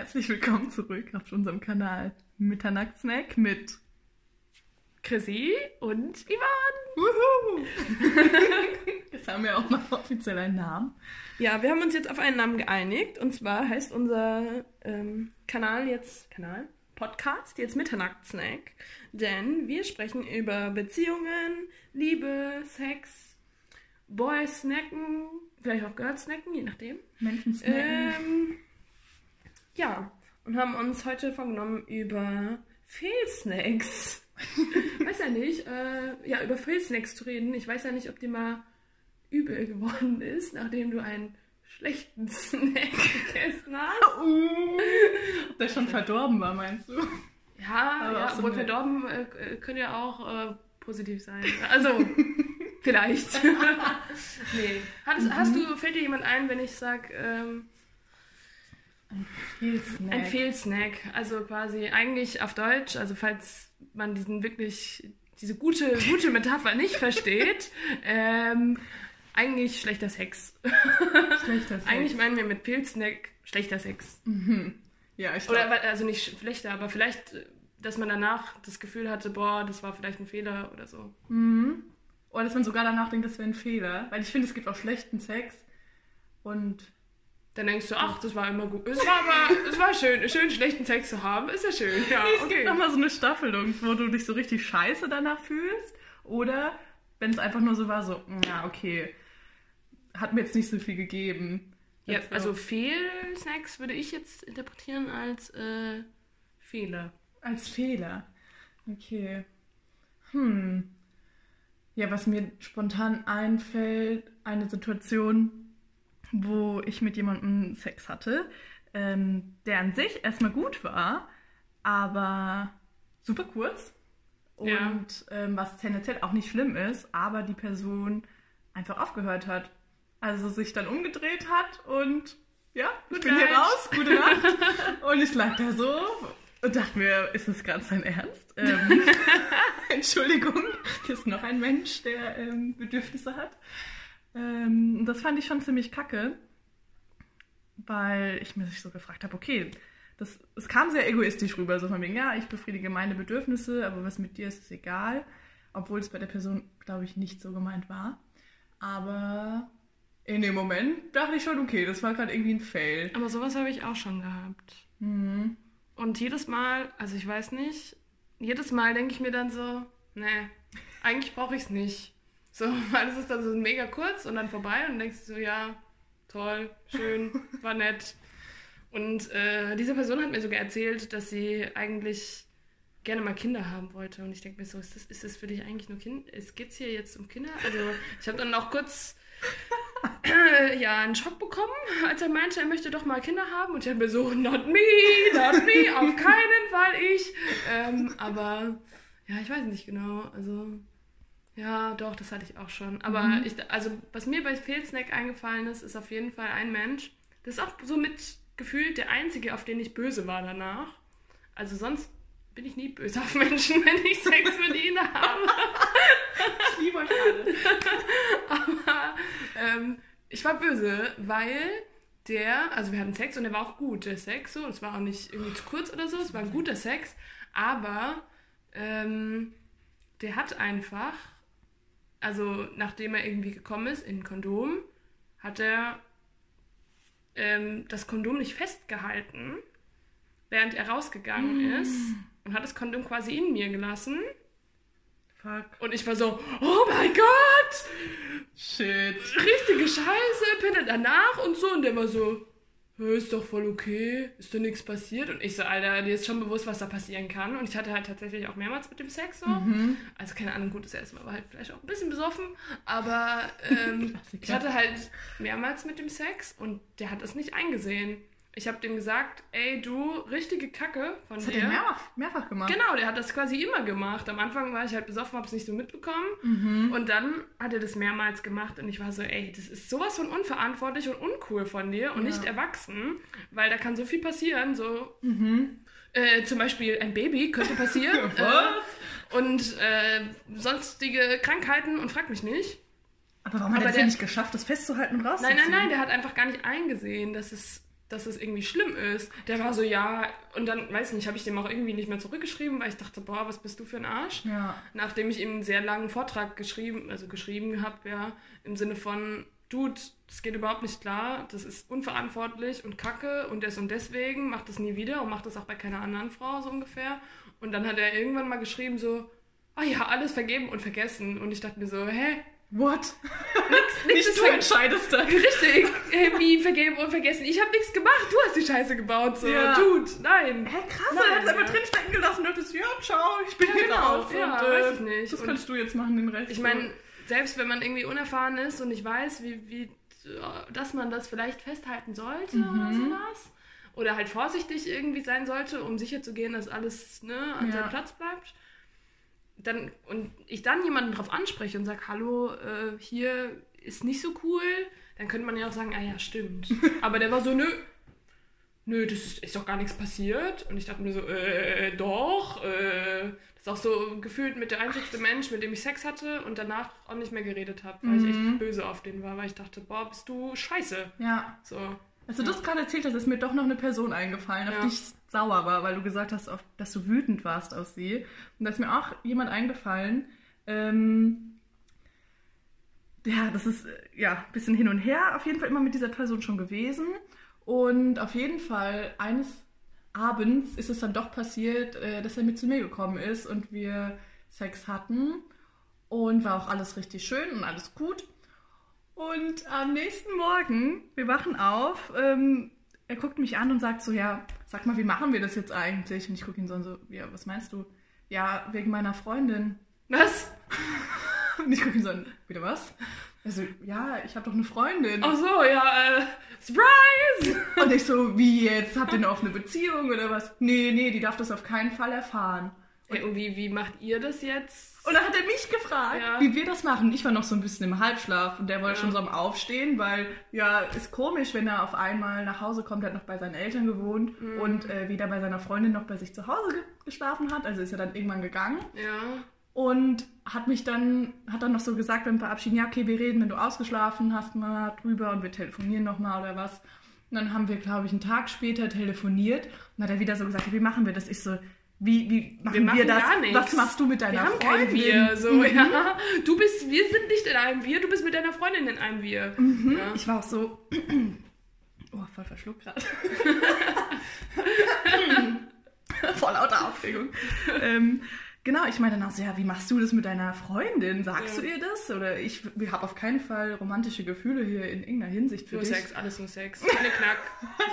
Herzlich willkommen zurück auf unserem Kanal Mitternachtssnack mit Chrissy und Ivan. Jetzt haben wir auch mal offiziell einen Namen. Ja, wir haben uns jetzt auf einen Namen geeinigt und zwar heißt unser ähm, Kanal jetzt Kanal Podcast jetzt Mitternachtssnack, denn wir sprechen über Beziehungen, Liebe, Sex, Boys snacken, vielleicht auch Girls snacken, je nachdem. Menschen snacken. Ähm, ja, und haben uns heute vorgenommen über Fehlsnacks. weiß ja nicht, äh, ja, über Fehlsnacks zu reden. Ich weiß ja nicht, ob dir mal übel geworden ist, nachdem du einen schlechten Snack gegessen hast. Ob der schon verdorben war, meinst du? Ja, Aber ja so obwohl verdorben äh, können ja auch äh, positiv sein. Also, vielleicht. nee. Hast, hast du, fällt dir jemand ein, wenn ich sag, ähm, Fehlsnack. Ein Fehlsnack, also quasi eigentlich auf Deutsch, also falls man diesen wirklich, diese gute, gute Metapher nicht versteht, ähm, eigentlich schlechter Sex. Schlechter Sex. Eigentlich meinen wir mit Fehlsnack schlechter Sex. Mhm. Ja, ich Oder, glaube. also nicht schlechter, aber vielleicht, dass man danach das Gefühl hatte, boah, das war vielleicht ein Fehler oder so. Mhm. Oder dass man sogar danach denkt, das wäre ein Fehler. Weil ich finde, es gibt auch schlechten Sex. Und Dann denkst du, ach, das war immer gut. Es war aber, es war schön, schön schlechten Sex zu haben, ist ja schön. Ja, es gibt okay. nochmal so eine Staffelung, wo du dich so richtig scheiße danach fühlst. Oder wenn es einfach nur so war, so, ja, okay, hat mir jetzt nicht so viel gegeben. Ja, also Fehlsnacks würde ich jetzt interpretieren als äh, Fehler. Als Fehler. Okay. Hm. Ja, was mir spontan einfällt, eine Situation, wo ich mit jemandem Sex hatte, ähm, der an sich erstmal gut war, aber super kurz. Und Ja. ähm, was tendenziell auch nicht schlimm ist, aber die Person einfach aufgehört hat. Also sich dann umgedreht hat und ja, ich Good bin hier raus, gute Nacht. und ich lag da so und dachte mir, ist das gerade sein Ernst? Ähm, Entschuldigung, hier ist noch ein Mensch, der ähm, Bedürfnisse hat. Ähm, das fand ich schon ziemlich kacke, weil ich mir so gefragt habe, okay, das, es kam sehr egoistisch rüber, so von wegen, ja, ich befriedige meine Bedürfnisse, aber was mit dir ist, ist egal. Obwohl es bei der Person, glaube ich, nicht so gemeint war. Aber in dem Moment dachte ich schon, okay, das war gerade irgendwie ein Fail. Aber sowas habe ich auch schon gehabt. Mhm. Und jedes Mal, also ich weiß nicht, jedes Mal denke ich mir dann so, nee, eigentlich brauche ich es nicht. So, weil es ist dann so mega kurz und dann vorbei und denkst du so, ja, toll, schön, war nett. Und äh, diese Person hat mir sogar erzählt, dass sie eigentlich gerne mal Kinder haben wollte. Und ich denke mir so, ist das, ist das für dich eigentlich nur Kind? Geht es hier jetzt um Kinder? Also ich habe dann auch kurz äh, ja, einen Schock bekommen, als er meinte, er möchte doch mal Kinder haben. Und ich habe mir so, not me, not me, auf keinen Fall ich. Ähm, aber ja, ich weiß nicht genau. Also ja, doch, das hatte ich auch schon. Aber Mhm. ich, also was mir bei Fehlsnack eingefallen ist, ist auf jeden Fall ein Mensch. Das ist auch so mit gefühlt der einzige, auf den ich böse war danach. Also sonst bin ich nie böse auf Menschen, wenn ich Sex mit ihnen habe. Ich liebe euch alle. Aber ähm, ich war böse, weil der, also wir hatten Sex und der war auch gut, der Sex so. Und es war auch nicht irgendwie zu kurz oder so, es war ein guter Sex. Aber ähm, der hat einfach, also nachdem er irgendwie gekommen ist in ein Kondom, hat er ähm, das Kondom nicht festgehalten, während er rausgegangen ist. Und hat das Kondom quasi in mir gelassen. Fuck. Und ich war so, oh mein Gott! Shit. richtige Scheiße, Pinne danach und so. Und der war so, "Hä, ist doch voll okay, ist doch nichts passiert. Und ich so, Alter, dir ist schon bewusst, was da passieren kann. Und ich hatte halt tatsächlich auch mehrmals mit dem Sex so. Mhm. Also keine Ahnung, gut, das erste Mal war halt vielleicht auch ein bisschen besoffen. Aber ähm, ich hatte halt mehrmals mit dem Sex und der hat das nicht eingesehen. Ich habe dem gesagt, ey, du, richtige Kacke von Das hat dir. er mehrfach, mehrfach gemacht. Genau, der hat das quasi immer gemacht. Am Anfang war ich halt besoffen, hab's nicht so mitbekommen. Mhm. Und dann hat er das mehrmals gemacht und ich war so, ey, das ist sowas von unverantwortlich und uncool von dir und Ja. nicht erwachsen, weil da kann so viel passieren. So, Mhm. äh, zum Beispiel ein Baby könnte passieren. Äh, und äh, sonstige Krankheiten und frag mich nicht. Aber warum hat er es nicht geschafft, das festzuhalten und Nein, rauszuziehen? nein, nein, der hat einfach gar nicht eingesehen, dass es dass es irgendwie schlimm ist. Der war so, ja, und dann, weiß nicht, habe ich dem auch irgendwie nicht mehr zurückgeschrieben, weil ich dachte, boah, was bist du für ein Arsch? Ja. Nachdem ich ihm einen sehr langen Vortrag geschrieben, also geschrieben habe, ja, im Sinne von, Dude, das geht überhaupt nicht klar, das ist unverantwortlich und kacke und des und deswegen, macht das nie wieder und macht das auch bei keiner anderen Frau, so ungefähr. Und dann hat er irgendwann mal geschrieben so, ah ja, alles vergeben und vergessen. Und ich dachte mir so, hä? What? Nix, nix Nicht ist du entscheidest da. Richtig, äh, wie vergeben und vergessen. Ich habe nichts gemacht, du hast die Scheiße gebaut. So, Ja. Dude, nein. Hä, krass, Nein, hat es einfach drinstecken gelassen und dachtest, ja, ciao, ich bin Ja, hier genau, raus. ja, und, weiß ich nicht. Das kannst du jetzt machen, den Rest. Ich meine, selbst wenn man irgendwie unerfahren ist und nicht weiß, wie, wie, äh, dass man das vielleicht festhalten sollte Mhm. oder sowas. Oder halt vorsichtig irgendwie sein sollte, um sicher zu gehen, dass alles ne, an Ja. seinem Platz bleibt. Dann, und ich dann jemanden drauf anspreche und sage, hallo, äh, hier ist nicht so cool, dann könnte man ja auch sagen, ah ja, stimmt. Aber der war so, nö, nö, das ist, ist doch gar nichts passiert. Und ich dachte mir so, äh, doch, äh, das ist auch so gefühlt mit der einzigste Mensch, mit dem ich Sex hatte und danach auch nicht mehr geredet habe, weil ich Mhm. echt böse auf den war, weil ich dachte, boah, bist du scheiße. ja. So. Als du das gerade erzählt hast, ist mir doch noch eine Person eingefallen, auf Ja. die ich sauer war, weil du gesagt hast, auf, dass du wütend warst auf sie. Und da ist mir auch jemand eingefallen, ähm, ja, das ist äh, ja ein bisschen hin und her, auf jeden Fall immer mit dieser Person schon gewesen. Und auf jeden Fall eines Abends ist es dann doch passiert, äh, dass er mit zu mir gekommen ist und wir Sex hatten. Und war auch alles richtig schön und alles gut. Und am nächsten Morgen, wir wachen auf, ähm, er guckt mich an und sagt so, ja, sag mal, wie machen wir das jetzt eigentlich? Und ich gucke ihn so an, so, ja, was meinst du? Ja, wegen meiner Freundin. Was? Und ich gucke ihn so an, wieder was? Also, ja, ich habe doch eine Freundin. Ach so, ja, äh, Surprise! Und ich so, wie jetzt? Habt ihr eine offene Beziehung oder was? Nee, nee, die darf das auf keinen Fall erfahren. Ey, und wie, wie macht ihr das jetzt? Und dann hat er mich gefragt, Ja. wie wir das machen. Ich war noch so ein bisschen im Halbschlaf und der wollte Ja. schon so am Aufstehen, weil ja, ist komisch, wenn er auf einmal nach Hause kommt. Er hat noch bei seinen Eltern gewohnt Mhm. und äh, weder bei seiner Freundin noch bei sich zu Hause ge geschlafen hat. Also ist er dann irgendwann gegangen Ja. und hat mich dann, hat dann noch so gesagt beim Verabschieden, ja, okay, wir reden, wenn du ausgeschlafen hast, mal drüber und wir telefonieren nochmal oder was. Und dann haben wir, glaube ich, einen Tag später telefoniert und hat er wieder so gesagt, wie machen wir das? Ich so, wie, wie machen wir, machen das? gar nichts. Was machst du mit deiner Wir haben Freundin? kein Wir, so, Mhm. ja. Du bist, wir sind nicht in einem Wir, du bist mit deiner Freundin in einem Wir. Mhm. Ja. Ich war auch so. Oh, voll verschluckt gerade. voll lauter Aufregung. ähm, genau, ich meine dann auch so, ja, wie machst du das mit deiner Freundin? Sagst Ja. du ihr das? Oder ich, ich habe auf keinen Fall romantische Gefühle hier in irgendeiner Hinsicht für Nur dich. Sex, alles nur Sex. Keine Knack.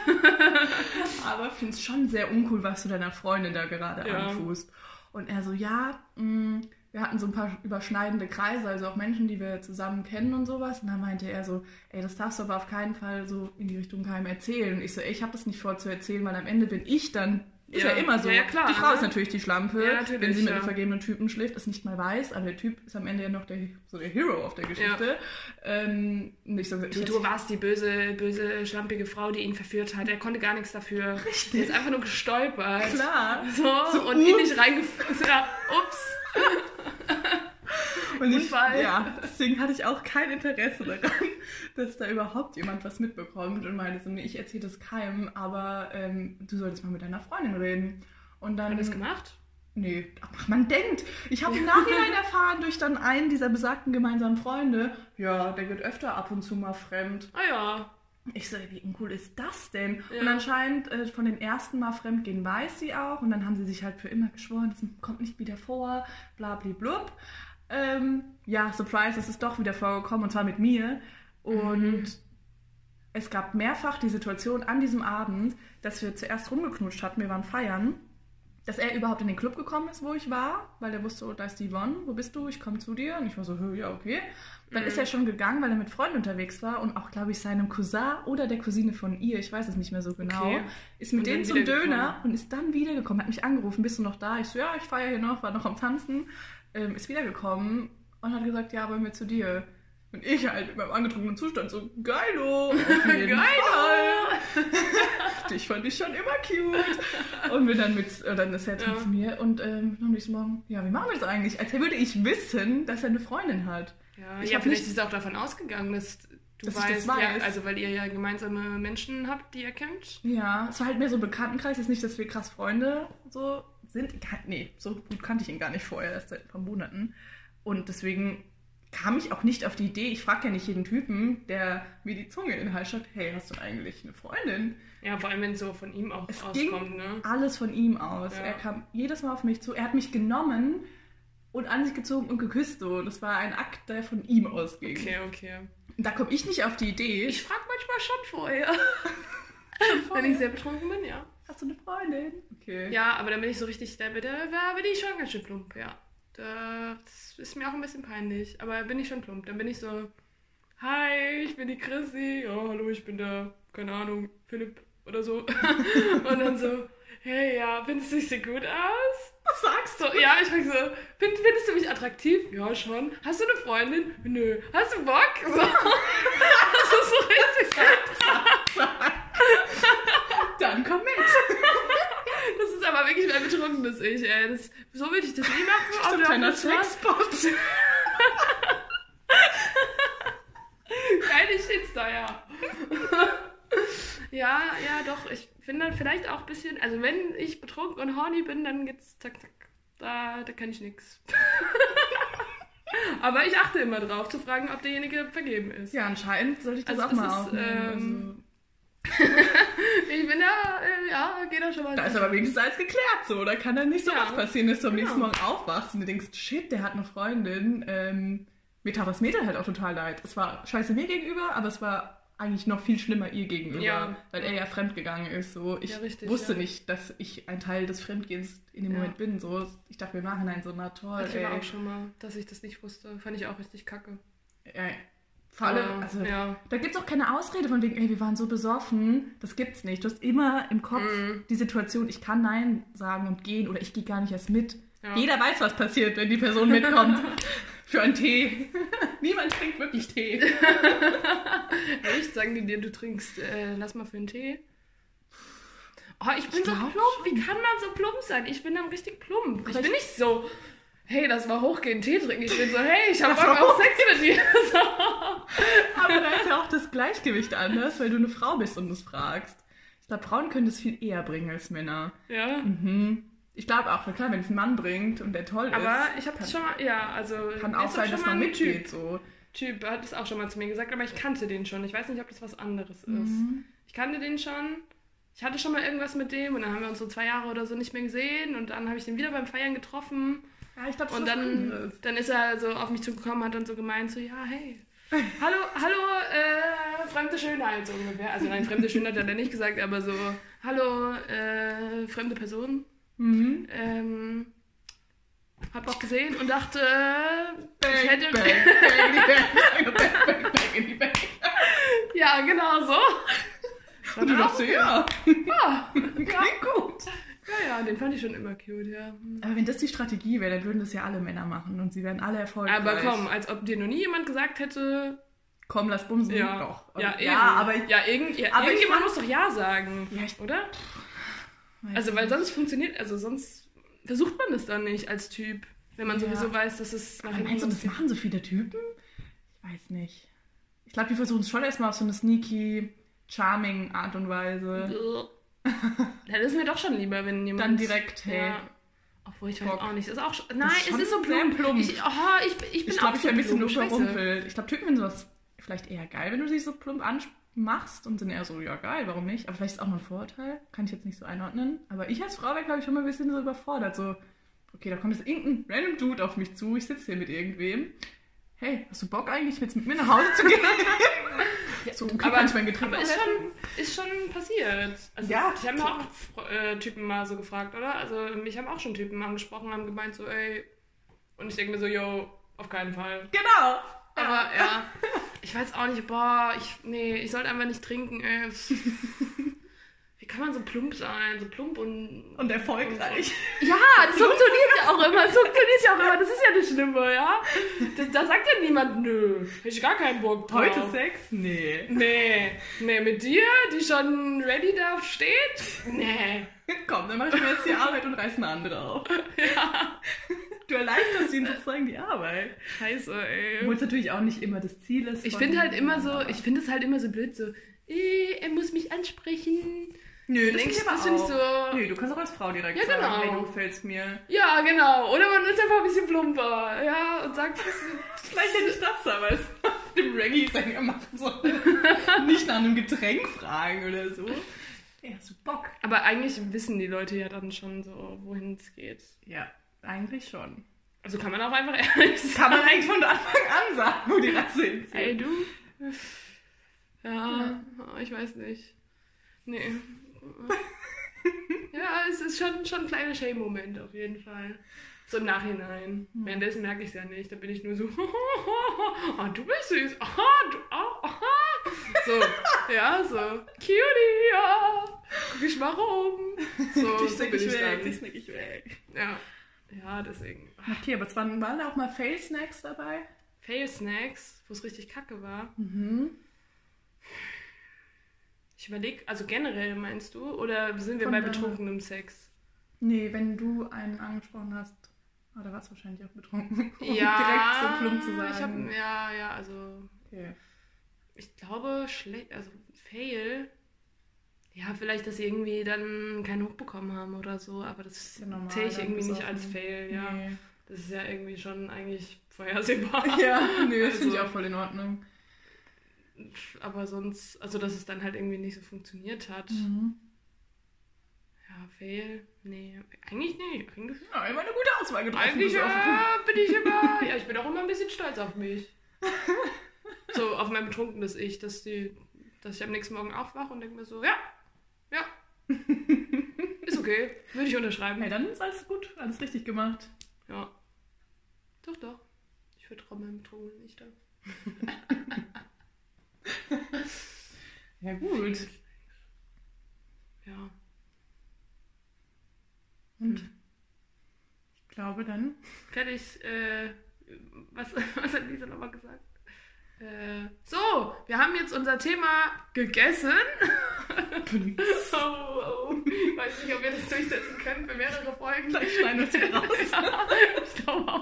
Aber finde es schon sehr uncool, was du deiner Freundin da gerade Ja. antust. Und er so, ja, mh, wir hatten so ein paar überschneidende Kreise, also auch Menschen, die wir zusammen kennen und sowas. Und dann meinte er so, ey, das darfst du aber auf keinen Fall so in die Richtung keinem erzählen. Und ich so, ey, ich habe das nicht vor zu erzählen, weil am Ende bin ich dann, ist ja, Ja. immer so. Ja, klar, die Frau ne? ist natürlich die Schlampe, natürlich, wenn sie mit einem vergebenen Typen schläft, es nicht mal weiß, aber der Typ ist am Ende ja noch der, so der Hero auf der Geschichte. Ähm, nicht so, Du, du warst die böse, böse, schlampige Frau, die ihn verführt hat. Er konnte gar nichts dafür. Er ist einfach nur gestolpert. Klar. So, So, und ihn nicht reingefunden. Ja, ups. Und ich, Unfall. ja, deswegen hatte ich auch kein Interesse daran, dass da überhaupt jemand was mitbekommt und meinte so, nee, ich erzähle das keinem, aber ähm, du solltest mal mit deiner Freundin reden. Und dann. Hat er das gemacht? Nee, ach, man denkt. Ich habe im Nachhinein erfahren durch dann einen dieser besagten gemeinsamen Freunde, ja, der geht öfter ab und zu mal fremd. Ah ja. Ich so, wie uncool ist das denn? Ja. Und anscheinend äh, von den ersten Mal fremdgehen weiß sie auch. Und dann haben sie sich halt für immer geschworen, das kommt nicht wieder vor, bla bla blub. Ähm, ja, Surprise, es ist doch wieder vorgekommen und zwar mit mir. Und Mhm. es gab mehrfach die Situation an diesem Abend, dass wir zuerst rumgeknutscht hatten, wir waren feiern, dass er überhaupt in den Club gekommen ist, wo ich war, weil er wusste, oh, da ist die Yvonne, wo bist du? Ich komme zu dir. Und ich war so, "Hö, ja, okay. Dann Mhm. ist er schon gegangen, weil er mit Freunden unterwegs war und auch, glaube ich, seinem Cousin oder der Cousine von ihr, ich weiß es nicht mehr so genau, Okay. ist mit Und denen zum Döner und ist dann wiedergekommen, hat mich angerufen, bist du noch da? Ich so, ja, ich feiere hier noch, war noch am Tanzen, ähm, ist wiedergekommen und hat gesagt, ja, wollen wir zu dir. Und ich halt in meinem angetrunkenen Zustand so, geilo, Geilo. Dich fand ich schon immer cute. Und wir dann mit, äh, dann ist er Ja. zu mir und ähm, am nächsten Morgen, ja, wie machen wir das eigentlich? Als würde ich wissen, dass er eine Freundin hat. Ja, Ich ja vielleicht nicht- ist er auch davon ausgegangen, dass Du dass ich das weißt, weiß. ja, also weil ihr ja gemeinsame Menschen habt, die ihr kennt. Ja, es war halt mehr so ein Bekanntenkreis. Ist nicht, dass wir krass Freunde so sind. Nee, so gut kannte ich ihn gar nicht vorher, erst seit ein paar Monaten. Und deswegen kam ich auch nicht auf die Idee, ich frage ja nicht jeden Typen, der mir die Zunge in den Hals schaut, hey, hast du eigentlich eine Freundin? Ja, vor allem, wenn es so von ihm auch Es ging auskommt, ne? alles von ihm aus. Ja. Er kam jedes Mal auf mich zu. Er hat mich genommen und an sich gezogen und geküsst. So. Das war ein Akt, der von ihm ausging. Okay, okay. Da komme ich nicht auf die Idee. Ich frage manchmal schon vorher. vorher. Wenn ich sehr betrunken bin, ja. Hast du eine Freundin? Okay. Ja, aber dann bin ich so richtig, da, bin ich schon ganz schön plump, ja. Da, das ist mir auch ein bisschen peinlich, aber bin ich schon plump. Dann bin ich so, hi, ich bin die Chrissy, oh, hallo, ich bin der, keine Ahnung, Philipp oder so. Und dann so, hey, ja, findest du, ich sehe gut aus? Was sagst So, ja, ich frag so, find, findest du mich attraktiv? Ja, schon. Hast du eine Freundin? Nö. Hast du Bock? So. Das ist so richtig. Dann komm mit. Das ist aber wirklich mein betrunkenes Ich, ey. Das, so würde ich das nie machen. So ein aber kleiner das war- Sexspot. Keine Shitstar, ja. ja, ja, doch. Ich finde vielleicht auch ein bisschen, also wenn ich betrunken und horny bin, dann geht's zack, zack. Da, da kann ich nix. Aber ich achte immer drauf, zu fragen, ob derjenige vergeben ist. Ja, anscheinend sollte ich das Also auch das mal ist, aufnehmen. Ich bin da, äh, ja, geht da schon mal. da ist aber wenigstens alles geklärt so. Da kann dann nicht so Ja. was passieren, dass du am Genau. nächsten Morgen aufwachst und du denkst, shit, der hat eine Freundin. Ähm, mir tat das Mädel halt auch total leid. Es war scheiße mir gegenüber, aber es war eigentlich noch viel schlimmer ihr gegenüber, Ja. weil er ja fremdgegangen ist. So, ich Ja, richtig, wusste ja. nicht, dass ich ein Teil des Fremdgehens in dem. Moment bin. So, ich dachte mir im Nachhinein so, na toll, ich ey. auch schon mal, dass ich das nicht wusste. Fand ich auch richtig kacke. Ja, vor allem, also, ja. da gibt es auch keine Ausrede von wegen, ey, wir waren so besoffen. Das gibt's nicht. Du hast immer im Kopf Mhm. die Situation, ich kann Nein sagen und gehen oder ich gehe gar nicht erst mit. Ja. Jeder weiß, was passiert, wenn die Person mitkommt. Für einen Tee. Niemand trinkt wirklich Tee. Echt? Sagen die dir, du trinkst, äh, lass mal für einen Tee? Oh, ich bin Ich so plump. Wie kann man so plump sein? Ich bin dann richtig plump. Ich bin ich- nicht so, hey, das war hochgehend Tee trinken. Ich bin so, hey, ich hab Das Bock auf Sex mit dir. So. Aber da ist ja auch das Gleichgewicht anders, weil du eine Frau bist und es fragst. Ich glaube, Frauen können das viel eher bringen als Männer. Ja. Mhm. Ich glaube auch, klar, wenn es ein Mann bringt und der toll Aber ist, ich habe das schon mal, ja, also. kann auch sein, dass man mitgeht. So. Typ, Typ hat es auch schon mal zu mir gesagt, aber ich kannte den schon. Ich weiß nicht, ob das was anderes ist. Mhm. Ich kannte den schon. Ich hatte schon mal irgendwas mit dem und dann haben wir uns so zwei Jahre oder so nicht mehr gesehen und dann habe ich den wieder beim Feiern getroffen Ja, ich glaube, und dann, dann ist er so auf mich zugekommen, hat dann so gemeint, so, ja, hey, hallo, hallo, äh, fremde Schönheit, so ungefähr. Also nein, fremde Schönheit hat er nicht gesagt, aber so, hallo, äh, fremde Person. Mhm. Ähm, hab dich gesehen und dachte, Bang, ich hätte... bang, bang, Bang, bang, bang, bang. Ja, genau so. Und du dachtest, ja, Ja, klingt gut. Ja, ja, den fand ich schon immer cute, ja. Aber wenn das die Strategie wäre, dann würden das ja alle Männer machen und sie wären alle erfolgreich. Aber komm, als ob dir noch nie jemand gesagt hätte, Komm, lass bumsen. ja, Doch. ja, Aber- eben. ja aber ja, irgend, ja, aber irgendjemand fand- muss doch Ja sagen, Ja, ich- oder? Also, weil sonst funktioniert, also sonst versucht man das dann nicht als Typ, wenn man Ja. sowieso weiß, dass es nach Aber hinten meinst du, das machen so viele Typen? Ich weiß nicht. Ich glaube, die versuchen es schon erstmal auf so eine sneaky, charming Art und Weise. Dann ist mir doch schon lieber, wenn jemand... Dann direkt, hey. Ja. Obwohl, ich weiß Bock. auch nicht. Ist auch schon, nein, ist es ist so plump. plump. Ich, oh, ich, ich bin Ich auch glaube, ich so ein bisschen. Scheiße. überrumpelt. Ich glaube, Typen finden sowas vielleicht eher geil, wenn du sie so plump anmachst und sind eher so, ja geil, warum nicht? Aber vielleicht ist es auch noch ein Vorurteil. Kann ich jetzt nicht so einordnen. Aber ich als Frau wäre, glaube ich, schon mal ein bisschen so überfordert. So, okay, da kommt jetzt irgendein random Dude auf mich zu, ich sitze hier mit irgendwem. Hey, hast du Bock eigentlich, jetzt mit mir nach Hause zu gehen? so, okay, aber, kann ich mein Getränk aber ist schon, ist schon passiert. Also, Ja, ich habe auch äh, Typen mal so gefragt, oder? Also, mich haben auch schon Typen angesprochen, haben gemeint so, ey. Und ich denke mir so, yo, auf keinen Fall. Genau. Aber ja, ich weiß auch nicht, boah, ich, nee, ich sollte einfach nicht trinken, ey. Wie kann man so plump sein? So plump und. Und erfolgreich. Ja, das funktioniert ja auch immer. Das funktioniert ja auch immer. Das ist ja das Schlimme, ja? Das, da sagt ja niemand, nö, hab ich gar keinen Bock drauf. Heute Sex? Nee. Nee, nee, mit dir, die schon ready da steht? Nee. Komm, dann mach ich mir jetzt die Arbeit und reiß eine andere auf. Ja. Du erleichterst ihnen sozusagen die Arbeit. Scheiße, ey. Obwohl es natürlich auch nicht immer das Ziel ist. Ich finde halt immer so, ich finde es halt immer so blöd, so, äh, er muss mich ansprechen. Nö, das ich das finde ich so- Nö, du kannst auch als Frau direkt Ja, sagen, genau. hey, du gefällst mir. Ja, genau. Oder man ist einfach ein bisschen plumper, ja, und sagt, Vielleicht ja nicht das, aber es dem Reggae-Sänger macht so nicht nach einem Getränk fragen oder so. Ja, hast du Bock? aber eigentlich wissen die Leute ja dann schon so, wohin es geht. Ja, eigentlich schon. Also kann man auch einfach ehrlich sagen. kann man eigentlich von Anfang an sagen, wo die Rasse hinzieht. Ey, du? Ja, ich weiß nicht. Nee. Ja, es ist schon, schon ein kleiner Shame-Moment auf jeden Fall. So im Nachhinein. Währenddessen merke ich es ja nicht. Da bin ich nur so, oh, du bist süß. Aha, du, oh, aha. So, ja, so, cutie, ja. Guck ich mal rum. So, dich so bin ich ich weg, dich snick ich weg. Ja. Ja, deswegen. Okay, aber es waren, da auch mal Fail-Snacks dabei? Fail Snacks, wo es richtig kacke war. Mhm. Ich überlege, also generell meinst du? Oder sind wir Von bei betrunkenem Sex? Nee, wenn du einen angesprochen hast, oh, da warst du wahrscheinlich auch betrunken. Um ja, direkt so plump zu sagen. hab, ja, ja, also okay. ich glaube, schlecht, also Fail. Ja, vielleicht, dass sie irgendwie dann keinen Hoch bekommen haben oder so, aber das ja zähle ich irgendwie nicht als Fail, ja. Nee. Das ist ja irgendwie schon eigentlich vorhersehbar. Ja, nee, das finde ich Also- auch voll in Ordnung. Aber sonst, also dass es dann halt irgendwie nicht so funktioniert hat. Mhm. Ja, Fail? Nee, eigentlich nicht. Eigentlich Ja, immer eine gute Auswahl getroffen. Eigentlich äh, bin ich immer, ja, ich bin auch immer ein bisschen stolz auf mich. So, auf mein betrunkenes Ich, dass, die, dass ich am nächsten Morgen aufwache und denke mir so, ja, ja, ist okay, würde ich unterschreiben. Ja, dann ist alles gut, alles richtig gemacht. Ja. Doch, doch. Ich vertraue meinem betrunkenen Ich da. Ja, gut. Ja. Und Hm. ich glaube dann. Fertig, äh, was, was hat Lisa nochmal gesagt? Äh, so, wir haben jetzt unser Thema gegessen. Oh, oh. Ich weiß nicht, ob wir das durchsetzen können für mehrere Folgen. Vielleicht schneiden wir es raus. ja, ich glaube auch.